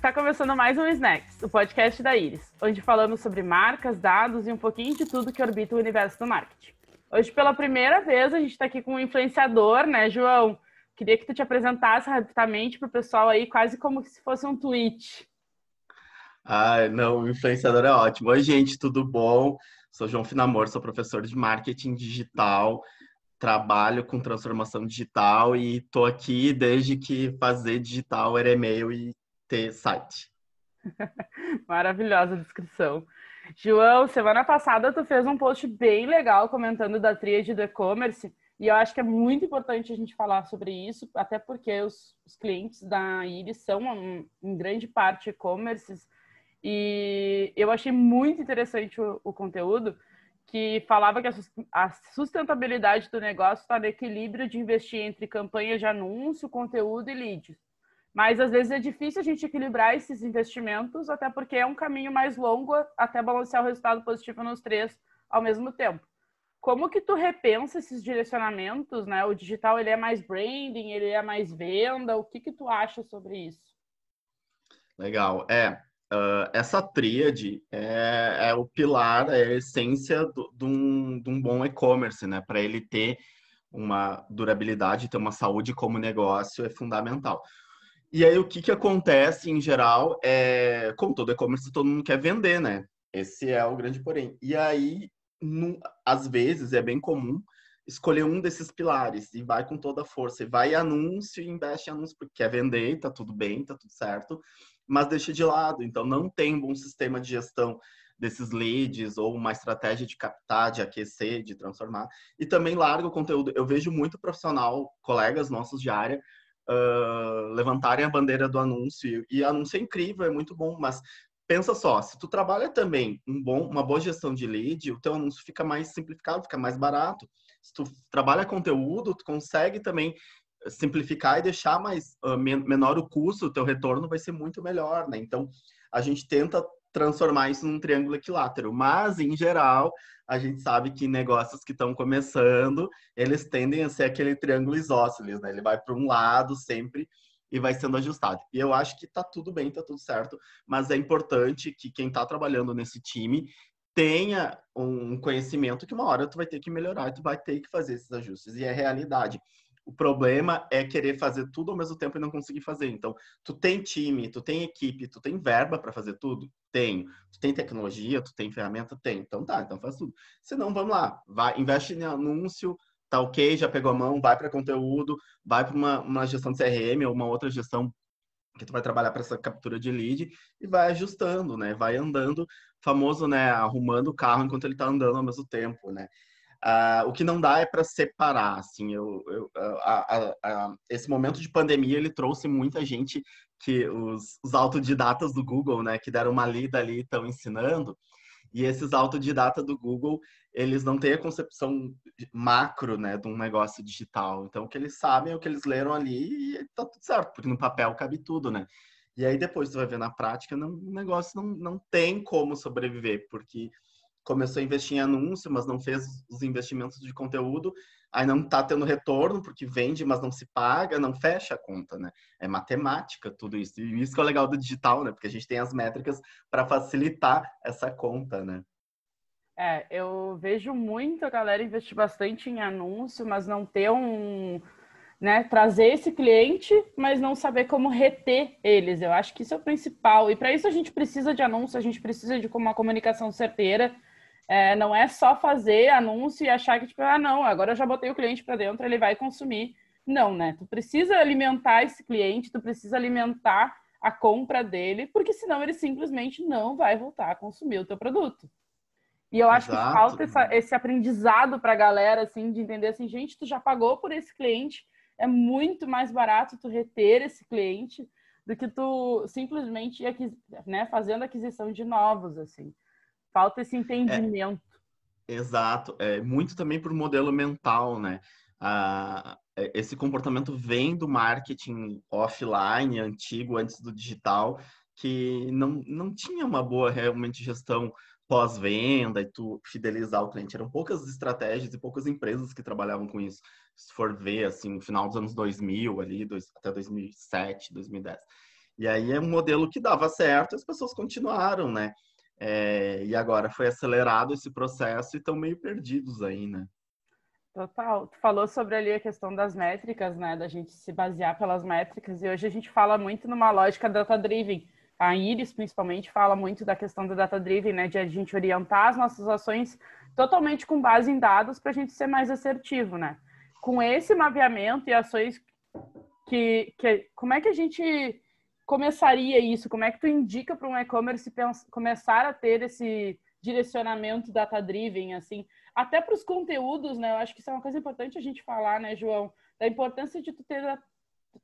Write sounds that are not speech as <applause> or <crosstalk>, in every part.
Está começando mais um Snacks, o podcast da Iris, onde falamos sobre marcas, dados e um pouquinho de tudo que orbita o universo do marketing. Hoje, pela primeira vez, a gente está aqui com um influenciador, né, João? Queria que tu te apresentasse rapidamente para o pessoal aí, quase como se fosse um tweet. Ah, não, influenciador é ótimo. Oi, gente, tudo bom? Sou João Finamor, sou professor de marketing digital, trabalho com transformação digital e estou aqui desde que fazer digital era e-mail e ter site. <laughs> Maravilhosa descrição. João, semana passada tu fez um post bem legal comentando da tríade do e-commerce e eu acho que é muito importante a gente falar sobre isso, até porque os, os clientes da Iris são, um, em grande parte, e-commerces e eu achei muito interessante o, o conteúdo que falava que a sustentabilidade do negócio está no equilíbrio de investir entre campanhas de anúncio, conteúdo e leads. Mas às vezes é difícil a gente equilibrar esses investimentos, até porque é um caminho mais longo até balancear o resultado positivo nos três ao mesmo tempo. Como que tu repensa esses direcionamentos, né? O digital ele é mais branding, ele é mais venda. O que que tu acha sobre isso? Legal. É, uh, essa tríade é, é, o pilar, é a essência de um, um bom e-commerce, né? Para ele ter uma durabilidade, ter uma saúde como negócio é fundamental. E aí, o que, que acontece em geral é, como todo e-commerce, todo mundo quer vender, né? Esse é o grande porém. E aí, no, às vezes, é bem comum escolher um desses pilares e vai com toda a força. E vai anúncio e investe em anúncio, porque quer vender, tá tudo bem, tá tudo certo, mas deixa de lado. Então, não tem um bom sistema de gestão desses leads ou uma estratégia de captar, de aquecer, de transformar. E também larga o conteúdo. Eu vejo muito profissional, colegas nossos de área, uh, levantarem a bandeira do anúncio. E anúncio é incrível, é muito bom, mas pensa só, se tu trabalha também um bom, uma boa gestão de lead, o teu anúncio fica mais simplificado, fica mais barato. Se tu trabalha conteúdo, tu consegue também simplificar e deixar mais uh, menor o custo, o teu retorno vai ser muito melhor, né? Então, a gente tenta transformar isso num triângulo equilátero. Mas, em geral, a gente sabe que negócios que estão começando, eles tendem a ser aquele triângulo isósceles, né? Ele vai para um lado sempre e vai sendo ajustado. E eu acho que tá tudo bem, tá tudo certo, mas é importante que quem está trabalhando nesse time tenha um conhecimento que uma hora tu vai ter que melhorar, tu vai ter que fazer esses ajustes. E é realidade. O problema é querer fazer tudo ao mesmo tempo e não conseguir fazer. Então, tu tem time, tu tem equipe, tu tem verba para fazer tudo? Tenho. Tu tem tecnologia, tu tem ferramenta? Tem. Então tá, então faz tudo. Se não, vamos lá. Vai, investe em anúncio, tá ok, já pegou a mão, vai para conteúdo, vai para uma, uma gestão de CRM ou uma outra gestão que tu vai trabalhar para essa captura de lead e vai ajustando, né? Vai andando, famoso, né? Arrumando o carro enquanto ele está andando ao mesmo tempo, né? Uh, o que não dá é para separar, assim, eu, eu a, a, a, esse momento de pandemia ele trouxe muita gente que os, os, autodidatas do Google, né, que deram uma lida ali estão ensinando, e esses autodidatas do Google, eles não têm a concepção macro, né, de um negócio digital. Então, o que eles sabem é o que eles leram ali e tá tudo certo, porque no papel cabe tudo, né? E aí depois você vai ver na prática, não, o negócio não, não tem como sobreviver, porque começou a investir em anúncio, mas não fez os investimentos de conteúdo, aí não está tendo retorno, porque vende, mas não se paga, não fecha a conta, né? É matemática tudo isso. E isso que é o legal do digital, né? Porque a gente tem as métricas para facilitar essa conta, né? É, eu vejo muito a galera investir bastante em anúncio, mas não ter um. Né, trazer esse cliente, mas não saber como reter eles. Eu acho que isso é o principal. E para isso a gente precisa de anúncio, a gente precisa de uma comunicação certeira é, não é só fazer anúncio e achar que, tipo, ah, não, agora eu já botei o cliente para dentro, ele vai consumir. Não, né? Tu precisa alimentar esse cliente, tu precisa alimentar a compra dele, porque senão ele simplesmente não vai voltar a consumir o teu produto. E eu acho Exato. que falta essa, esse aprendizado para a galera, assim, de entender assim, gente, tu já pagou por esse cliente, é muito mais barato tu reter esse cliente do que tu simplesmente ir né, fazendo aquisição de novos, assim. Falta esse entendimento. É, exato. É, muito também por modelo mental, né? Ah, esse comportamento vem do marketing offline, antigo, antes do digital, que não, não tinha uma boa realmente gestão pós-venda e tu fidelizar o cliente. Eram poucas estratégias e poucas empresas que trabalhavam com isso. Se for ver, assim, no final dos anos 2000, ali, dois, até 2007, 2010. E aí é um modelo que dava certo, as pessoas continuaram, né? É, e agora foi acelerado esse processo e estão meio perdidos aí, né? Total. Tu falou sobre ali a questão das métricas, né? Da gente se basear pelas métricas. E hoje a gente fala muito numa lógica data-driven. A Iris, principalmente, fala muito da questão do data-driven, né? De a gente orientar as nossas ações totalmente com base em dados para a gente ser mais assertivo, né? Com esse mapeamento e ações que, que... Como é que a gente começaria isso? Como é que tu indica para um e-commerce começar a ter esse direcionamento data-driven, assim? até para os conteúdos, né? Eu acho que isso é uma coisa importante a gente falar, né, João? Da importância de tu ter,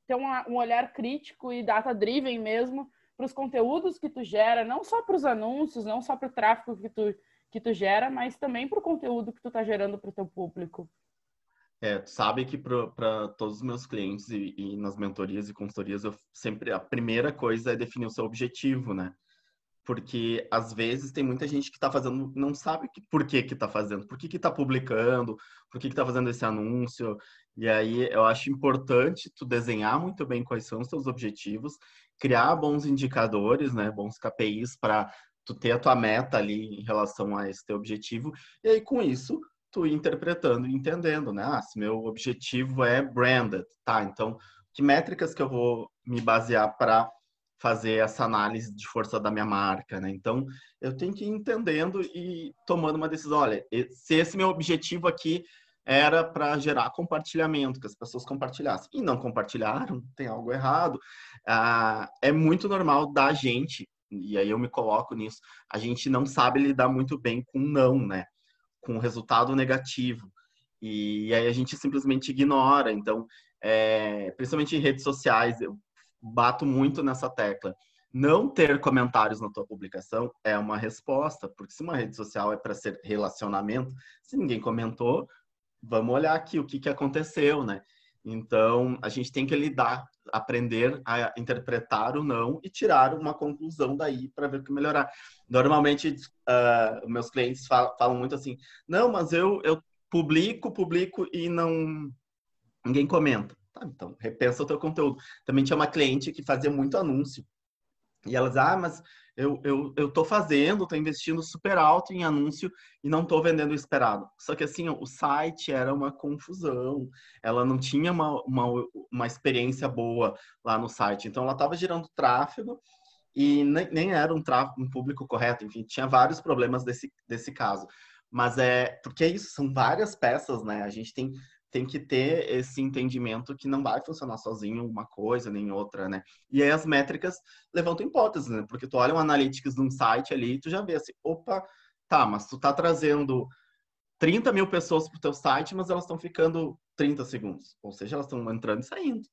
ter uma, um olhar crítico e data-driven mesmo para os conteúdos que tu gera, não só para os anúncios, não só para o tráfego que tu, que tu gera, mas também para o conteúdo que tu está gerando para o teu público. É, tu sabe que para todos os meus clientes e, e, nas mentorias e consultorias, eu sempre a primeira coisa é definir o seu objetivo, né? porque às vezes tem muita gente que está fazendo, não sabe que, por que que está fazendo, por que que está publicando, por que que está fazendo esse anúncio, e aí eu acho importante tu desenhar muito bem quais são os teus objetivos, criar bons indicadores, né, bons KPIs para tu ter a tua meta ali em relação a esse teu objetivo, e aí com isso tu interpretando e entendendo, né, ah, se meu objetivo é branded, tá, então que métricas que eu vou me basear para fazer essa análise de força da minha marca, né? Então, eu tenho que ir entendendo e tomando uma decisão. Olha, se esse meu objetivo aqui era para gerar compartilhamento, que as pessoas compartilhassem e não compartilharam, tem algo errado. Ah, é muito normal da gente, e aí eu me coloco nisso, a gente não sabe lidar muito bem com não, né? Com resultado negativo. E aí a gente simplesmente ignora. Então, é, principalmente em redes sociais, eu bato muito nessa tecla. Não ter comentários na tua publicação é uma resposta, porque se uma rede social é para ser relacionamento, se ninguém comentou, vamos olhar aqui o que, que aconteceu, né? Então, a gente tem que lidar, aprender a interpretar o não e tirar uma conclusão daí para ver o que melhorar. Normalmente, uh, meus clientes falam, falam, muito assim: não, mas eu, eu publico, publico e não ninguém comenta. Tá, então, repensa o teu conteúdo. Também tinha uma cliente que fazia muito anúncio. E elas, ah, mas eu, eu, eu tô fazendo, tô investindo super alto em anúncio e não tô vendendo o esperado. Só que assim, o site era uma confusão. Ela não tinha uma, uma, uma experiência boa lá no site. Então, ela estava gerando tráfego e nem, nem era um, tráfego, um público correto. Enfim, tinha vários problemas desse, desse caso. Mas é porque é isso, são várias peças, né? A gente tem tem que ter esse entendimento que não vai funcionar sozinho uma coisa nem outra, né? E aí as métricas levantam hipóteses, né? Porque tu olha um analytics de um site ali e tu já vê assim, opa, tá, mas tu tá trazendo 30 mil pessoas pro teu site, mas elas estão ficando 30 segundos. Ou seja, elas estão entrando e saindo,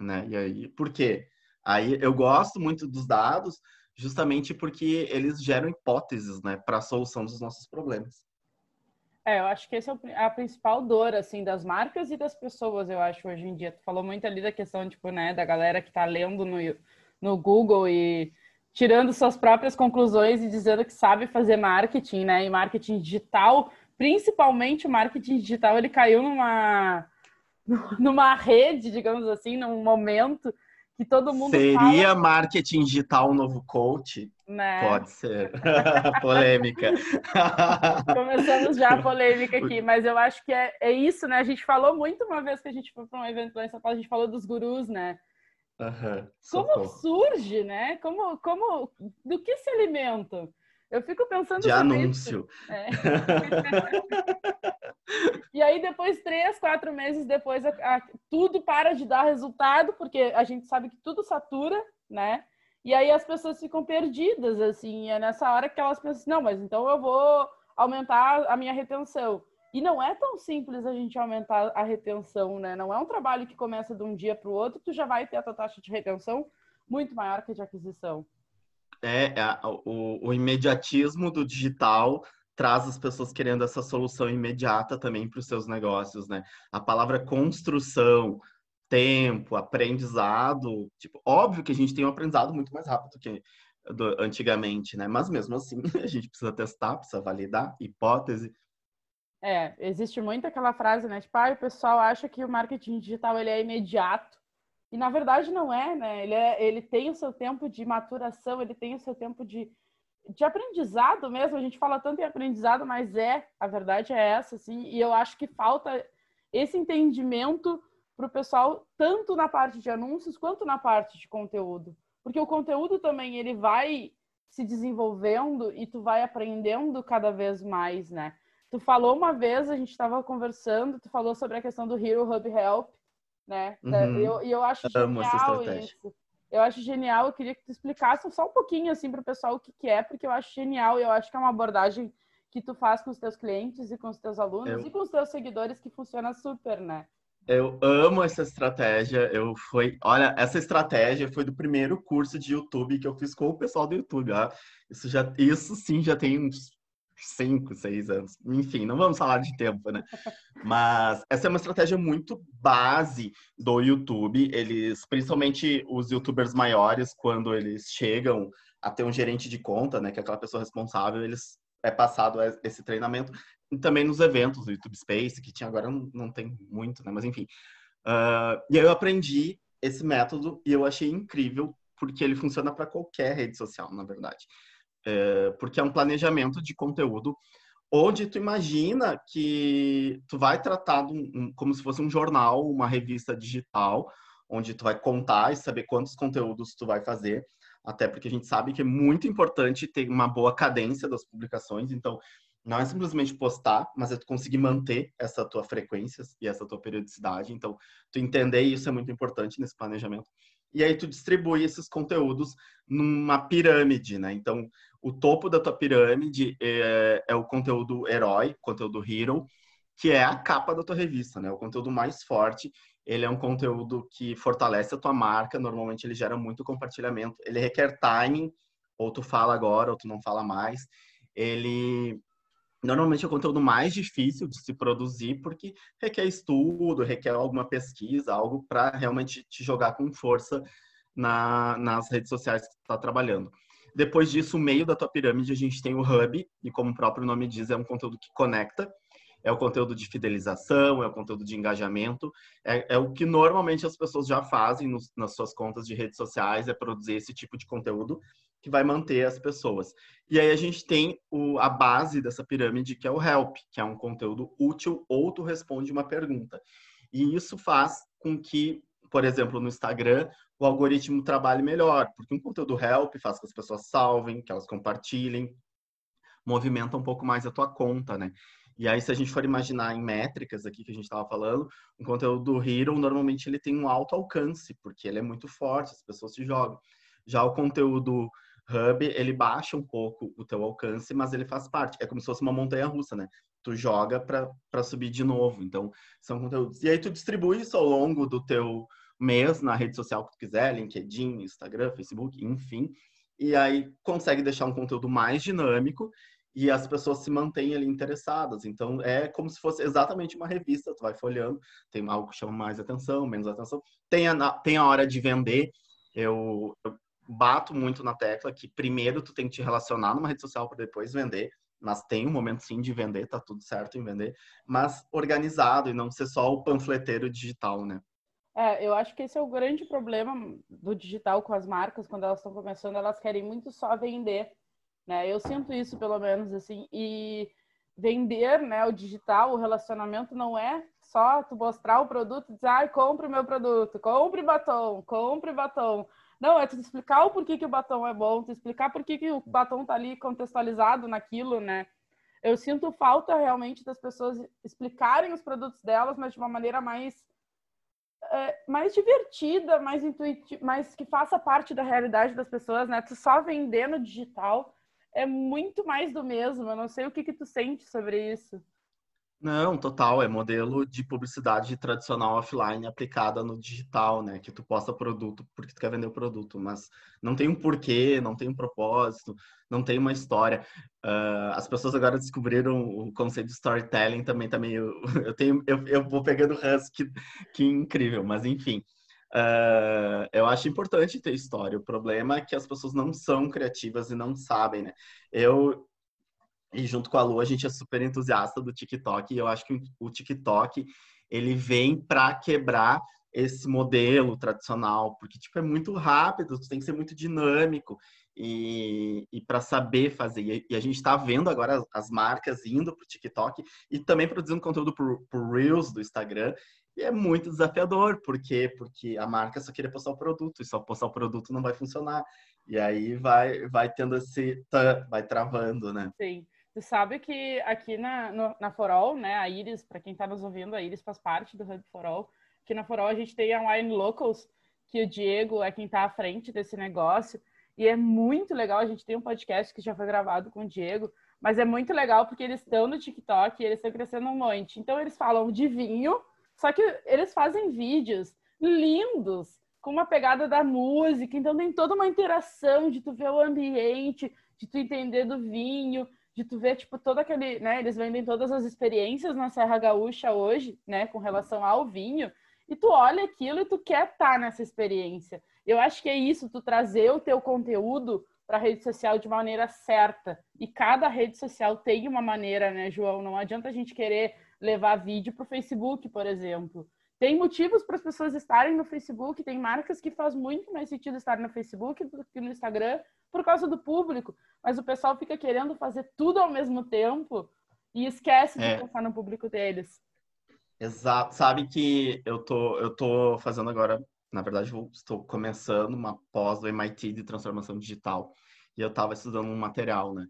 né? E aí, por quê? Aí eu gosto muito dos dados justamente porque eles geram hipóteses, né, para a solução dos nossos problemas. É, eu acho que essa é a principal dor, assim, das marcas e das pessoas, eu acho, hoje em dia. Tu falou muito ali da questão, tipo, né, da galera que tá lendo no, no Google e tirando suas próprias conclusões e dizendo que sabe fazer marketing, né, e marketing digital, principalmente o marketing digital, ele caiu numa, <laughs> numa rede, digamos assim, num momento que todo mundo Seria fala... marketing digital um novo coach? Né? Pode ser. <laughs> polêmica. <laughs> Começamos já a polêmica aqui, mas eu acho que é, é isso, né? A gente falou muito uma vez que a gente foi para um evento lá em São Paulo, a gente falou dos gurus, né? Uhum, como surge, né? Como, como, do que se alimentam? Eu fico pensando de anúncio. É. <laughs> e aí depois três, quatro meses depois a, a, tudo para de dar resultado porque a gente sabe que tudo satura, né? E aí as pessoas ficam perdidas assim. É nessa hora que elas pensam, não, mas então eu vou aumentar a minha retenção. E não é tão simples a gente aumentar a retenção, né? Não é um trabalho que começa de um dia para o outro, tu já vai ter a tua taxa de retenção muito maior que a de aquisição. É, é o, o imediatismo do digital traz as pessoas querendo essa solução imediata também para os seus negócios, né? A palavra construção, tempo, aprendizado, tipo, óbvio que a gente tem um aprendizado muito mais rápido que do, antigamente, né? Mas mesmo assim, <laughs> a gente precisa testar, precisa validar, hipótese. É, existe muito aquela frase, né? Tipo, ah, o pessoal acha que o marketing digital ele é imediato E na verdade não é, né? Ele, é, ele tem o seu tempo de maturação, ele tem o seu tempo de, de aprendizado mesmo. A gente fala tanto em aprendizado, mas é, a verdade é essa, assim. E eu acho que falta esse entendimento para o pessoal, tanto na parte de anúncios quanto na parte de conteúdo. Porque o conteúdo também ele vai se desenvolvendo e tu vai aprendendo cada vez mais, né? Tu falou uma vez, a gente estava conversando, tu falou sobre a questão do Hero Hub Help, né? Uhum. Eu, e eu acho Amo genial isso. Eu acho genial, eu queria que tu explicasse só um pouquinho assim para o pessoal o que, que é, porque eu acho genial e eu acho que é uma abordagem que tu faz com os teus clientes e com os teus alunos eu... e com os teus seguidores que funciona super, né? Eu amo essa estratégia. Eu foi, olha, essa estratégia foi do primeiro curso de YouTube que eu fiz com o pessoal do YouTube. Ah, isso já, isso sim já tem uns cinco, seis anos. Enfim, não vamos falar de tempo, né? Mas essa é uma estratégia muito base do YouTube. Eles, principalmente os YouTubers maiores, quando eles chegam a ter um gerente de conta, né, que é aquela pessoa responsável, eles é passado esse treinamento e também nos eventos do YouTube Space, que tinha agora não, não tem muito, né? Mas enfim. Uh, e aí eu aprendi esse método e eu achei incrível, porque ele funciona para qualquer rede social, na verdade. É, porque é um planejamento de conteúdo onde tu imagina que tu vai tratar um, como se fosse um jornal, uma revista digital, onde tu vai contar e saber quantos conteúdos tu vai fazer, até porque a gente sabe que é muito importante ter uma boa cadência das publicações, então não é simplesmente postar, mas é tu conseguir manter essa tua frequência e essa tua periodicidade. Então, tu entender isso é muito importante nesse planejamento. E aí tu distribui esses conteúdos numa pirâmide, né? Então, o topo da tua pirâmide é, é o conteúdo herói, conteúdo hero, que é a capa da tua revista, né? O conteúdo mais forte. Ele é um conteúdo que fortalece a tua marca. Normalmente ele gera muito compartilhamento. Ele requer timing, ou tu fala agora, ou tu não fala mais. Ele Normalmente é o conteúdo mais difícil de se produzir porque requer estudo, requer alguma pesquisa, algo para realmente te jogar com força na, nas redes sociais que está trabalhando. Depois disso, o meio da tua pirâmide, a gente tem o hub, e como o próprio nome diz, é um conteúdo que conecta, é o conteúdo de fidelização, é o conteúdo de engajamento, é, é o que normalmente as pessoas já fazem nos, nas suas contas de redes sociais, é produzir esse tipo de conteúdo que vai manter as pessoas. E aí a gente tem o, a base dessa pirâmide, que é o help, que é um conteúdo útil ou tu responde uma pergunta. E isso faz com que, por exemplo, no Instagram, o algoritmo trabalhe melhor, porque um conteúdo help faz com que as pessoas salvem, que elas compartilhem, movimenta um pouco mais a tua conta, né? E aí, se a gente for imaginar em métricas aqui que a gente estava falando, um conteúdo do Hero, normalmente ele tem um alto alcance, porque ele é muito forte, as pessoas se jogam. Já o conteúdo Hub, ele baixa um pouco o teu alcance, mas ele faz parte. É como se fosse uma montanha russa, né? Tu joga para subir de novo. Então, são conteúdos. E aí tu distribui isso ao longo do teu mês na rede social que tu quiser, LinkedIn, Instagram, Facebook, enfim. E aí consegue deixar um conteúdo mais dinâmico e as pessoas se mantêm ali interessadas. Então, é como se fosse exatamente uma revista. Tu vai folhando, tem algo que chama mais atenção, menos atenção. Tem a, tem a hora de vender. Eu, eu bato muito na tecla que primeiro tu tem que te relacionar numa rede social para depois vender, mas tem um momento sim de vender, tá tudo certo em vender, mas organizado e não ser só o panfleteiro digital, né? É, eu acho que esse é o grande problema do digital com as marcas, quando elas estão começando, elas querem muito só vender, né? Eu sinto isso, pelo menos, assim, e vender, né, o digital, o relacionamento não é só tu mostrar o produto e dizer, ai, compre o meu produto, compre batom, compre batom. Não, é tu explicar o porquê que o batom é bom, tu explicar por que o batom tá ali contextualizado naquilo, né? Eu sinto falta realmente das pessoas explicarem os produtos delas, mas de uma maneira mais é, mais divertida, mais intuitiva, mais que faça parte da realidade das pessoas, né? Tu só vender no digital é muito mais do mesmo. Eu não sei o que que tu sente sobre isso. Não, total, é modelo de publicidade tradicional offline aplicada no digital, né? Que tu posta produto porque tu quer vender o produto, mas não tem um porquê, não tem um propósito, não tem uma história. Uh, as pessoas agora descobriram o conceito de storytelling também, também <laughs> eu, eu tenho, eu, eu vou pegando ranço, que, que incrível, mas enfim. Uh, eu acho importante ter história. O problema é que as pessoas não são criativas e não sabem, né? Eu, e junto com a Lu, a gente é super entusiasta do TikTok. E eu acho que o TikTok ele vem para quebrar esse modelo tradicional, porque tipo é muito rápido, tem que ser muito dinâmico e, e para saber fazer. E, a gente está vendo agora as, as, marcas indo para o TikTok e também produzindo conteúdo por Reels do Instagram. E é muito desafiador, por quê? Porque a marca só queria postar o produto, e só postar o produto não vai funcionar. E aí vai, vai tendo esse, vai travando, né? Sim. Tu sabe que aqui na, no, na Forol, né, a Iris, para quem está nos ouvindo, a Iris faz parte do Hub Forol. Aqui na Forol a gente tem a Wine Locals, que o Diego é quem está à frente desse negócio. E é muito legal, a gente tem um podcast que já foi gravado com o Diego, mas é muito legal porque eles estão no TikTok e eles estão crescendo um monte. Então eles falam de vinho, só que eles fazem vídeos lindos, com uma pegada da música, então tem toda uma interação de tu ver o ambiente, de tu entender do vinho, de tu ver, tipo, todo aquele, né, eles vendem todas as experiências na Serra Gaúcha hoje, né, com relação ao vinho, e tu olha aquilo e tu quer estar tá nessa experiência. Eu acho que é isso, tu trazer o teu conteúdo para a rede social de maneira certa. E cada rede social tem uma maneira, né, João? Não adianta a gente querer levar vídeo para o Facebook, por exemplo. Tem motivos para as pessoas estarem no Facebook, tem marcas que faz muito mais sentido estar no Facebook do que no Instagram por causa do público, mas o pessoal fica querendo fazer tudo ao mesmo tempo e esquece de é. pensar no público deles. Exato. Sabe que eu tô, eu tô fazendo agora na verdade, vou, estou começando uma pós do MIT de transformação digital e eu estava estudando um material, né?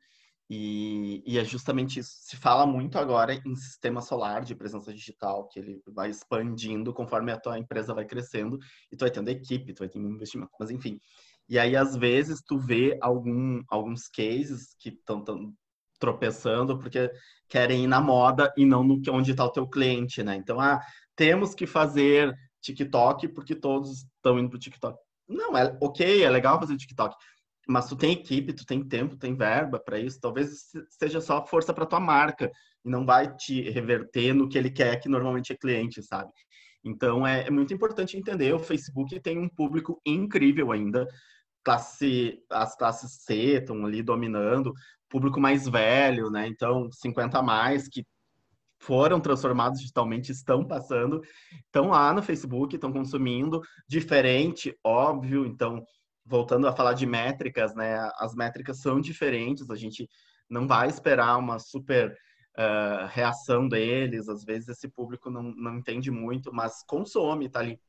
E, e, é justamente isso. Se fala muito agora em sistema solar de presença digital, que ele vai expandindo conforme a tua empresa vai crescendo e tu vai tendo equipe, tu vai tendo investimento, mas enfim. E aí, às vezes, tu vê algum, alguns cases que estão tropeçando porque querem ir na moda e não no onde está o teu cliente, né? Então, ah, temos que fazer TikTok porque todos estão indo pro TikTok. Não, é ok, é legal fazer TikTok, mas tu tem equipe, tu tem tempo, tem verba para isso. Talvez seja só força para tua marca e não vai te reverter no que ele quer, que normalmente é cliente, sabe? Então é, é muito importante entender. O Facebook tem um público incrível ainda. Classe, as classes C estão ali dominando, público mais velho, né? Então, 50 a mais, que foram transformados digitalmente, estão passando, estão lá no Facebook, estão consumindo, diferente, óbvio. Então, voltando a falar de métricas, né? As métricas são diferentes, a gente não vai esperar uma super uh, reação deles, às vezes esse público não, não entende muito, mas consome, tá ali.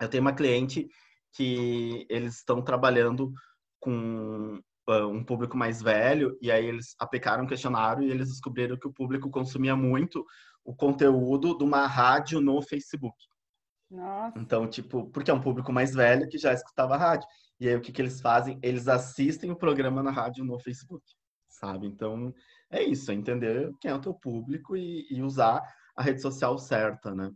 Eu tenho uma cliente que eles estão trabalhando com ah, um público mais velho, e aí eles aplicaram um questionário e eles descobriram que o público consumia muito o conteúdo de uma rádio no Facebook. Nossa. Então, tipo, porque é um público mais velho que já escutava rádio. E aí o que, que eles fazem? Eles assistem o programa na rádio no Facebook, sabe? Então, é isso, é entender quem é o teu público e, e usar a rede social certa, né?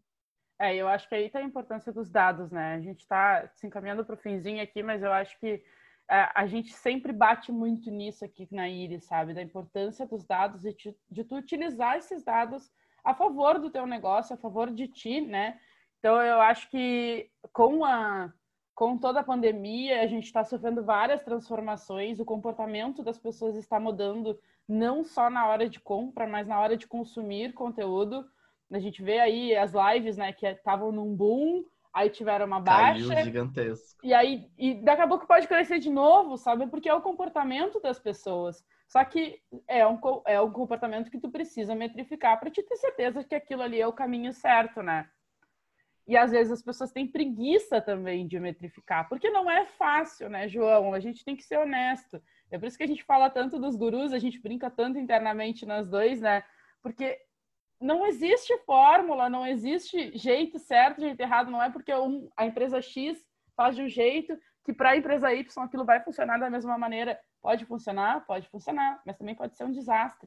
É, eu acho que aí tá a importância dos dados, né? A gente está se encaminhando para o finzinho aqui, mas eu acho que a gente sempre bate muito nisso aqui na Iris, sabe? Da importância dos dados e de, de tu utilizar esses dados a favor do teu negócio, a favor de ti, né? Então, eu acho que com a com toda a pandemia, a gente está sofrendo várias transformações, o comportamento das pessoas está mudando, não só na hora de compra, mas na hora de consumir conteúdo. A gente vê aí as lives, né, que estavam num boom, aí tiveram uma baixa. Caiu gigantesco. E aí, e daqui a pouco pode crescer de novo, sabe? Porque é o comportamento das pessoas. Só que é um, é um comportamento que tu precisa metrificar para te ter certeza que aquilo ali é o caminho certo, né? E às vezes as pessoas têm preguiça também de metrificar, porque não é fácil, né, João? A gente tem que ser honesto. É por isso que a gente fala tanto dos gurus, a gente brinca tanto internamente nós dois, né? Porque não existe fórmula, não existe jeito certo, jeito errado. Não é porque um, a empresa X faz de um jeito que para a empresa Y aquilo vai funcionar da mesma maneira. Pode funcionar, pode funcionar, mas também pode ser um desastre.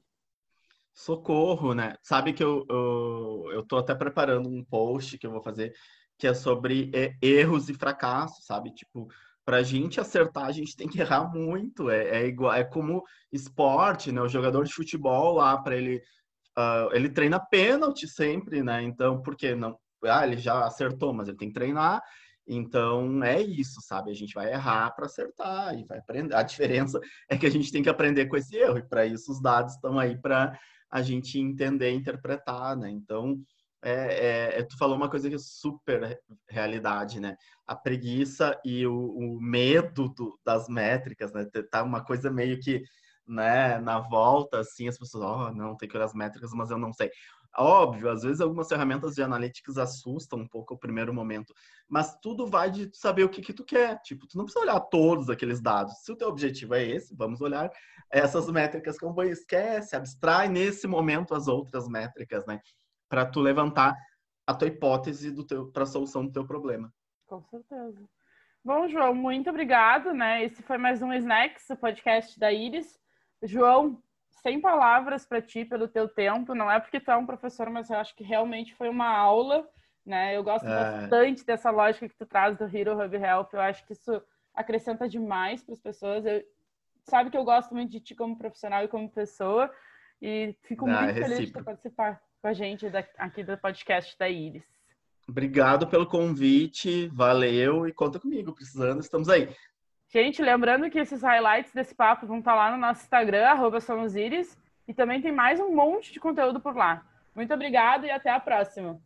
Socorro, né? Sabe que eu, eu, eu tô até preparando um post que eu vou fazer que é sobre é, erros e fracassos, sabe? Tipo, para a gente acertar, a gente tem que errar muito. É, é igual, é como esporte, né? O jogador de futebol lá, para ele Uh, ele treina pênalti sempre, né? Então, por que não? Ah, ele já acertou, mas ele tem que treinar. Então, é isso, sabe? A gente vai errar para acertar e vai aprender. A diferença é que a gente tem que aprender com esse erro, e para isso os dados estão aí para a gente entender e interpretar, né? Então, é, é, tu falou uma coisa que é super realidade, né? A preguiça e o, o medo do, das métricas, né? Tá uma coisa meio que, né, na volta, assim, as pessoas, oh, não, tem que olhar as métricas, mas eu não sei. Óbvio, às vezes algumas ferramentas de analytics assustam um pouco o primeiro momento, mas tudo vai de saber o que, que tu quer. Tipo, tu não precisa olhar todos aqueles dados. Se o teu objetivo é esse, vamos olhar essas métricas como foi. Esquece, abstrai nesse momento as outras métricas, né? Para tu levantar a tua hipótese para a solução do teu problema. Com certeza. Bom, João, muito obrigado, né? Esse foi mais um Snacks, o podcast da Iris. João, sem palavras para ti pelo teu tempo. Não é porque tu é um professor, mas eu acho que realmente foi uma aula, né? Eu gosto é... bastante dessa lógica que tu traz do Hero Hub Help. Eu acho que isso acrescenta demais para as pessoas. Eu, sabe que eu gosto muito de ti como profissional e como pessoa e fico ah, muito feliz de participar com a gente aqui do podcast da Iris. Obrigado pelo convite, valeu e conta comigo, precisando, estamos aí. Gente, lembrando que esses highlights desse papo vão estar lá no nosso Instagram, arroba somosiris, e também tem mais um monte de conteúdo por lá. Muito obrigada e até a próxima.